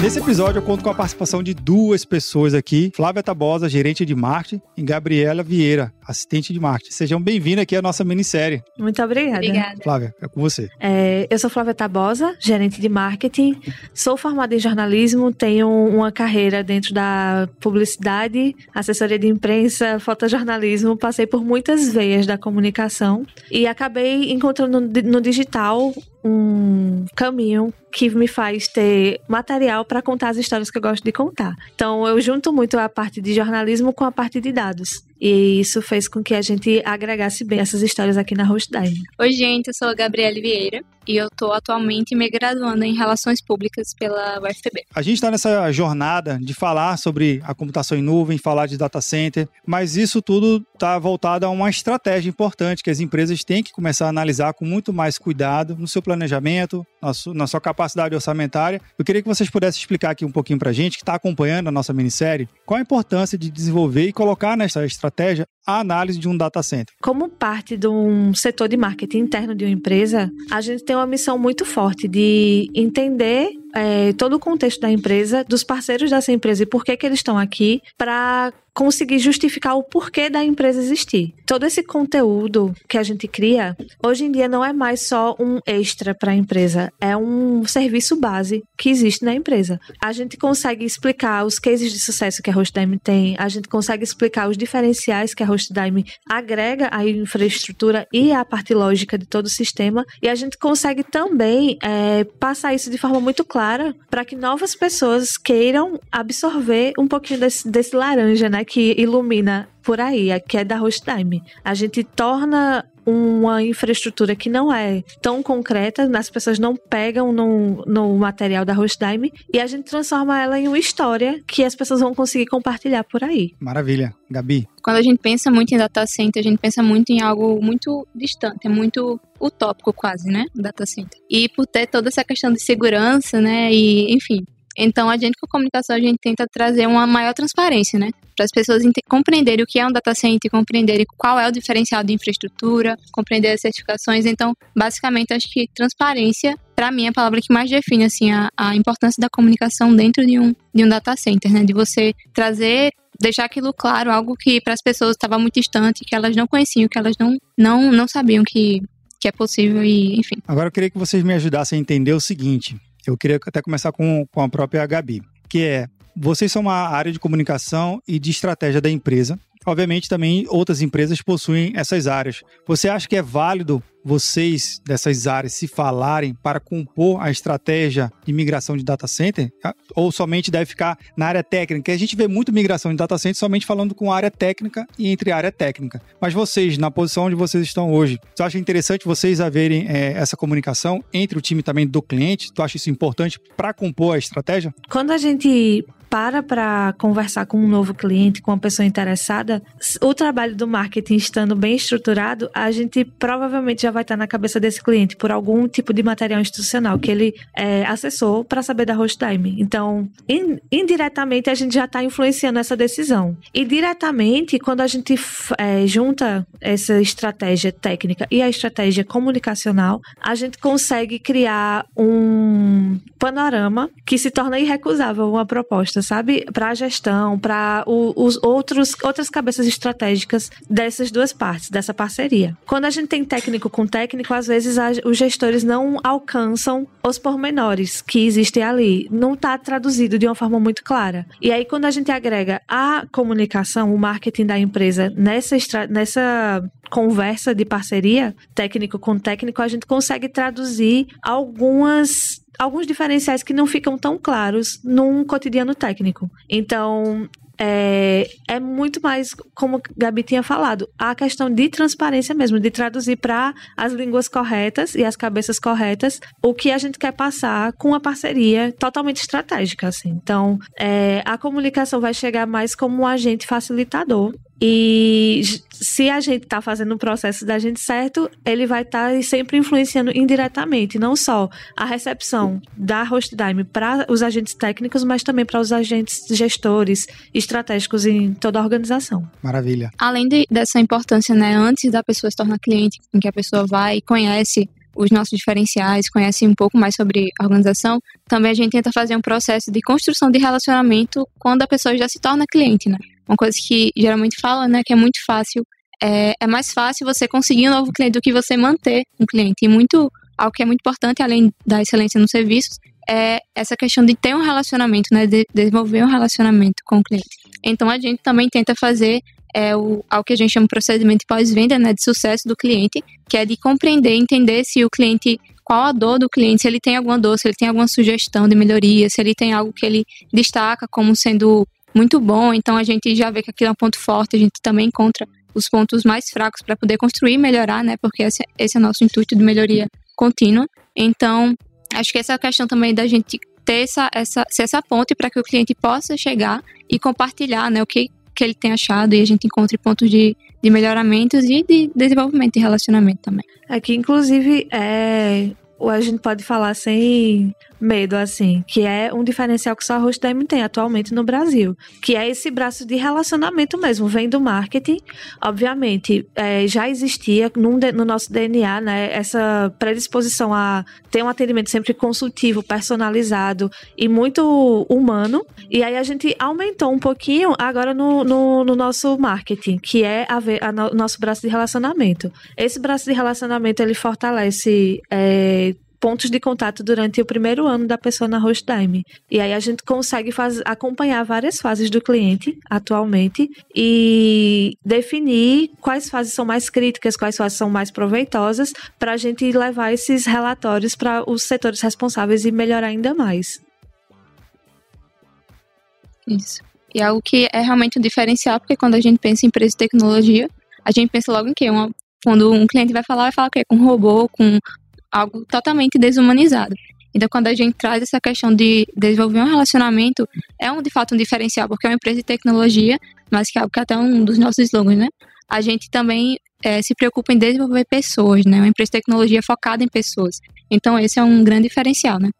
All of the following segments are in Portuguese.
Nesse episódio eu conto com a participação de duas pessoas aqui, Flávia Tabosa, gerente de marketing, e Gabriela Vieira, assistente de marketing. Sejam bem-vindos aqui à nossa minissérie. Muito obrigada. Obrigada. Flávia, é com você. É, eu sou Flávia Tabosa, gerente de marketing, sou formada em jornalismo, tenho uma carreira dentro da publicidade, assessoria de imprensa, fotojornalismo, passei por muitas veias da comunicação e acabei encontrando no digital um caminho que me faz ter material para contar as histórias que eu gosto de contar. Então, eu junto muito a parte de jornalismo com a parte de dados. E isso fez com que a gente agregasse bem essas histórias aqui na Hostdime. Oi, gente, eu sou a Gabriele Vieira e eu estou atualmente me graduando em Relações Públicas pela UFPB. A gente está nessa jornada de falar sobre a computação em nuvem, falar de data center, mas isso tudo está voltado a uma estratégia importante que as empresas têm que começar a analisar com muito mais cuidado no seu planejamento, na na sua capacidade orçamentária. Eu queria que vocês pudessem explicar aqui um pouquinho para a gente, que está acompanhando a nossa minissérie, qual a importância de desenvolver e colocar nessa estratégia a análise de um data center. Como parte de um setor de marketing interno de uma empresa, a gente tem uma missão muito forte de entender é, todo o contexto da empresa, dos parceiros dessa empresa e por que, que eles estão aqui, para conseguir justificar o porquê da empresa existir. Todo esse conteúdo que a gente cria, hoje em dia não é mais só um extra para a empresa, é um serviço base que existe na empresa. A gente consegue explicar os cases de sucesso que a HostDime tem, a gente consegue explicar os diferenciais que a HostDime agrega à infraestrutura e à parte lógica de todo o sistema, e a gente consegue também é, passar isso de forma muito clara para que novas pessoas queiram absorver um pouquinho desse, desse laranja, né? que ilumina por aí, que é da Hostime. A gente torna uma infraestrutura que não é tão concreta, as pessoas não pegam no, no material da Hostime e a gente transforma ela em uma história que as pessoas vão conseguir compartilhar por aí. Maravilha. Gabi? Quando a gente pensa muito em data center, a gente pensa muito em algo muito distante, é muito utópico quase, né? Data center. E por ter toda essa questão de segurança, né? E, enfim, então, a gente com a comunicação, a gente tenta trazer uma maior transparência, né? Para as pessoas compreenderem o que é um data center, compreenderem qual é o diferencial de infraestrutura, compreender as certificações. Então, basicamente, acho que transparência, para mim, é a palavra que mais define, assim, a, a importância da comunicação dentro de um, de um data center, né? De você trazer deixar aquilo claro, algo que para as pessoas estava muito distante, que elas não conheciam, que elas não, não, não sabiam que, que é possível e enfim. Agora eu queria que vocês me ajudassem a entender o seguinte. Eu queria até começar com, com a própria Gabi, que é, vocês são uma área de comunicação e de estratégia da empresa. Obviamente, também outras empresas possuem essas áreas. Você acha que é válido vocês dessas áreas se falarem para compor a estratégia de migração de data center? Ou somente deve ficar na área técnica? A gente vê muito migração de data center somente falando com área técnica e entre área técnica. Mas vocês, na posição onde vocês estão hoje, você acha interessante vocês haverem é, essa comunicação entre o time também do cliente? Tu acha isso importante para compor a estratégia? Quando a gente para para conversar com um novo cliente, com uma pessoa interessada, o trabalho do marketing estando bem estruturado, a gente provavelmente já vai estar na cabeça desse cliente por algum tipo de material institucional que ele é, acessou para saber da host time. Então, in, indiretamente, a gente já está influenciando essa decisão. E diretamente, quando a gente é, junta essa estratégia técnica e a estratégia comunicacional, a gente consegue criar um panorama que se torna irrecusável uma proposta sabe? Para a gestão, para os outros outras cabeças estratégicas dessas duas partes, dessa parceria. Quando a gente tem técnico com técnico, às vezes a, os gestores não alcançam os pormenores que existem ali. Não está traduzido de uma forma muito clara. E aí, quando a gente agrega a comunicação, o marketing da empresa nessa, nessa conversa de parceria, técnico com técnico, a gente consegue traduzir algumas alguns diferenciais que não ficam tão claros num cotidiano técnico. Então, é, é, muito mais, como a Gabi tinha falado, a questão de transparência mesmo, de traduzir para as línguas corretas e as cabeças corretas o que a gente quer passar com uma parceria totalmente estratégica. Assim. Então, é, a comunicação vai chegar mais como um agente facilitador E se a gente está fazendo o processo da gente certo, ele vai estar tá sempre influenciando indiretamente, não só a recepção da HostDime para os agentes técnicos, mas também para os agentes gestores estratégicos em toda a organização. Maravilha. Além de, dessa importância, né, antes da pessoa se tornar cliente, em que a pessoa vai e conhece os nossos diferenciais, conhece um pouco mais sobre a organização, também a gente tenta fazer um processo de construção de relacionamento quando a pessoa já se torna cliente, né? Uma coisa que geralmente fala, né, que é muito fácil, é, é mais fácil você conseguir um novo cliente do que você manter um cliente. E muito, algo que é muito importante, além da excelência nos serviços, é essa questão de ter um relacionamento, né, de desenvolver um relacionamento com o cliente. Então a gente também tenta fazer é o, ao que a gente chama de procedimento pós-venda, né, de sucesso do cliente, que é de compreender, entender se o cliente, qual a dor do cliente, se ele tem alguma dor, se ele tem alguma sugestão de melhoria, se ele tem algo que ele destaca como sendo muito bom, então a gente já vê que aquilo é um ponto forte, a gente também encontra os pontos mais fracos para poder construir e melhorar, né, porque esse, esse é o nosso intuito de melhoria contínua. Então, acho que essa questão também da gente ter essa, essa, ser essa ponte para que o cliente possa chegar e compartilhar né, o que, que ele tem achado e a gente encontre pontos de, de melhoramentos e de desenvolvimento de relacionamento também. Aqui, inclusive, é, a gente pode falar sem medo, assim, que é um diferencial que só a Hostdem tem atualmente no Brasil, que é esse braço de relacionamento mesmo, vem do marketing. Obviamente, é, já existia no, no nosso DNA, né, essa predisposição a ter um atendimento sempre consultivo, personalizado e muito humano. E aí a gente aumentou um pouquinho agora no, no, no nosso marketing, que é o nosso braço de relacionamento. Esse braço de relacionamento, ele fortalece é, pontos de contato durante o primeiro ano da pessoa na Hostdime. E aí a gente consegue faz, acompanhar várias fases do cliente atualmente e definir quais fases são mais críticas, quais fases são mais proveitosas, para a gente levar esses relatórios para os setores responsáveis e melhorar ainda mais. Isso. E é algo que é realmente um diferencial, porque quando a gente pensa em empresa de tecnologia, a gente pensa logo em quê? Uma, quando um cliente vai falar, vai falar o quê? Com robô, com algo totalmente desumanizado. Então, quando a gente traz essa questão de desenvolver um relacionamento, é um de fato um diferencial, porque é uma empresa de tecnologia, mas que é algo que até um dos nossos slogans, né? A gente também é, se preocupa em desenvolver pessoas, né? Uma empresa de tecnologia focada em pessoas. Então, esse é um grande diferencial, né?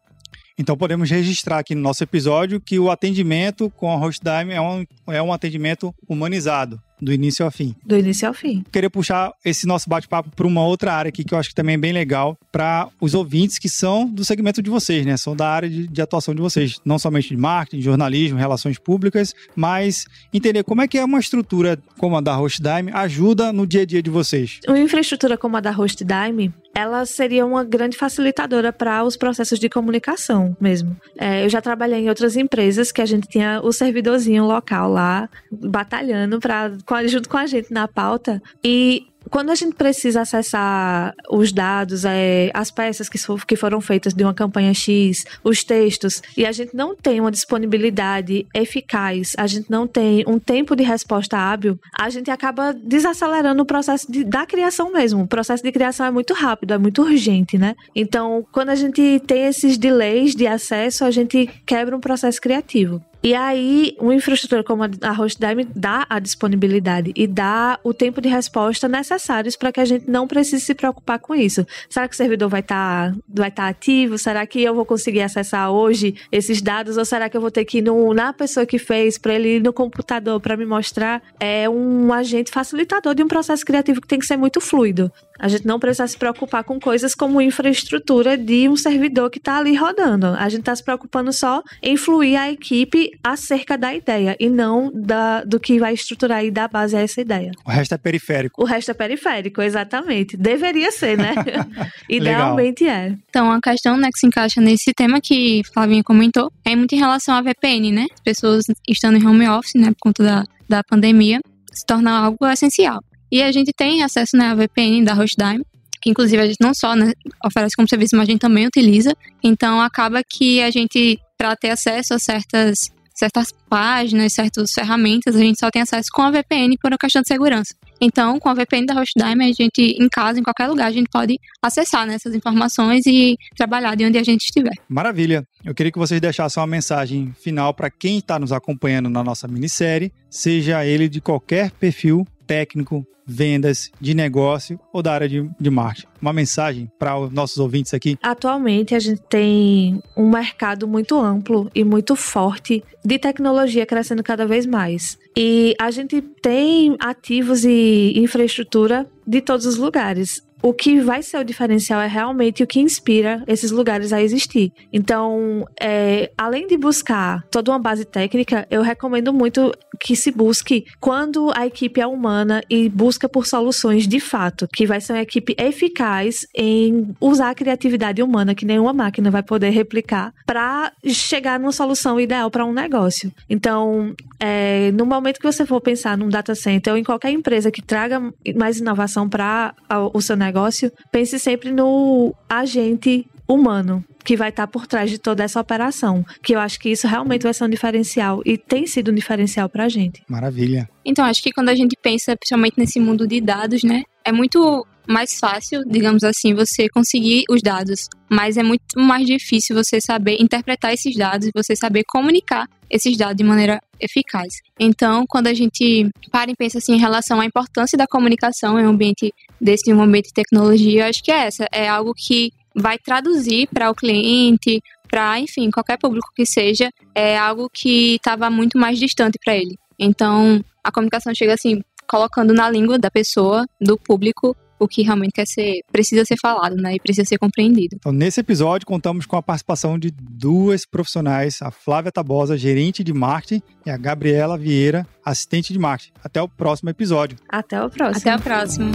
Então podemos registrar aqui no nosso episódio que o atendimento com a HostDime é um, é um atendimento humanizado do início ao fim. Do início ao fim. Queria puxar esse nosso bate-papo para uma outra área aqui que eu acho que também é bem legal para os ouvintes que são do segmento de vocês, né? São da área de, de, atuação de vocês, não somente de marketing, jornalismo, relações públicas, mas entender como é que é uma estrutura como a da HostDime ajuda no dia a dia de vocês. Uma infraestrutura como a da HostDime, ela seria uma grande facilitadora para os processos de comunicação mesmo. É, eu já trabalhei em outras empresas que a gente tinha o servidorzinho local lá, batalhando para junto com a gente na pauta. E quando a gente precisa acessar os dados, é, as peças que, for, que foram feitas de uma campanha X, os textos, e a gente não tem uma disponibilidade eficaz, a gente não tem um tempo de resposta hábil, a gente acaba desacelerando o processo de, da criação mesmo. O processo de criação é muito rápido, é muito urgente, né? Então, quando a gente tem esses delays de acesso, a gente quebra um processo criativo. E aí, uma infraestrutura como a HostDime dá a disponibilidade e dá o tempo de resposta necessários para que a gente não precise se preocupar com isso. Será que o servidor vai estar tá, vai tá ativo? Será que eu vou conseguir acessar hoje esses dados? Ou será que eu vou ter que ir no, na pessoa que fez para ele ir no computador para me mostrar? É um agente facilitador de um processo criativo que tem que ser muito fluido. A gente não precisa se preocupar com coisas como infraestrutura de um servidor que está ali rodando. A gente está se preocupando só em fluir a equipe acerca da ideia e não da, do que vai estruturar e dar base a essa ideia. O resto é periférico. O resto é periférico, exatamente. Deveria ser, né? Idealmente é. Então, a questão né, que se encaixa nesse tema que Flavinha comentou é muito em relação à VPN, né? As pessoas estando em home office, né, por conta da, da pandemia, se torna algo essencial. E a gente tem acesso né, à VPN da Hostdime, que inclusive a gente não só né, oferece como serviço, mas a gente também utiliza. Então acaba que a gente, para ter acesso a certas certas páginas, certas ferramentas, a gente só tem acesso com a VPN por uma questão de segurança. Então, com a VPN da Hostdime, a gente, em casa, em qualquer lugar, a gente pode acessar né, essas informações e trabalhar de onde a gente estiver. Maravilha. Eu queria que vocês deixassem uma mensagem final para quem está nos acompanhando na nossa minissérie, seja ele de qualquer perfil técnico, vendas, de negócio ou da área de, de marketing. Uma mensagem para os nossos ouvintes aqui? Atualmente, a gente tem um mercado muito amplo e muito forte de tecnologia crescendo cada vez mais. E a gente tem ativos e infraestrutura de todos os lugares o que vai ser o diferencial é realmente o que inspira esses lugares a existir. Então, é, além de buscar toda uma base técnica, eu recomendo muito que se busque quando a equipe é humana e busca por soluções de fato, que vai ser uma equipe eficaz em usar a criatividade humana que nenhuma máquina vai poder replicar para chegar numa solução ideal para um negócio. Então, é, no momento que você for pensar num data center ou em qualquer empresa que traga mais inovação para o seu negócio, negócio, pense sempre no agente humano que vai estar por trás de toda essa operação. Que eu acho que isso realmente vai ser um diferencial e tem sido um diferencial para a gente. Maravilha. Então, acho que quando a gente pensa, principalmente nesse mundo de dados, né, é muito mais fácil, digamos assim, você conseguir os dados, mas é muito mais difícil você saber interpretar esses dados, você saber comunicar esses dados de maneira eficaz. Então, quando a gente para e pensa assim em relação à importância da comunicação em um ambiente desse, em um ambiente de tecnologia, eu acho que é essa, é algo que vai traduzir para o cliente, para, enfim, qualquer público que seja, é algo que estava muito mais distante para ele. Então, a comunicação chega assim, colocando na língua da pessoa, do público, o que realmente quer ser, precisa ser falado, né? E precisa ser compreendido. Então, nesse episódio, contamos com a participação de duas profissionais, a Flávia Tabosa, gerente de marketing, e a Gabriela Vieira, assistente de marketing. Até o próximo episódio. Até o próximo. Até o próximo.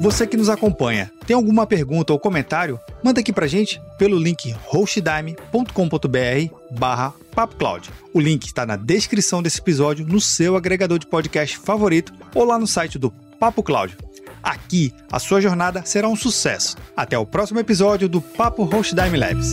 Você que nos acompanha, tem alguma pergunta ou comentário? Manda aqui pra gente pelo link hostdime.com.br barra PapoCloud. O link está na descrição desse episódio, no seu agregador de podcast favorito ou lá no site do Papo Cloud. Aqui, a sua jornada será um sucesso. Até o próximo episódio do Papo Hostdime Labs.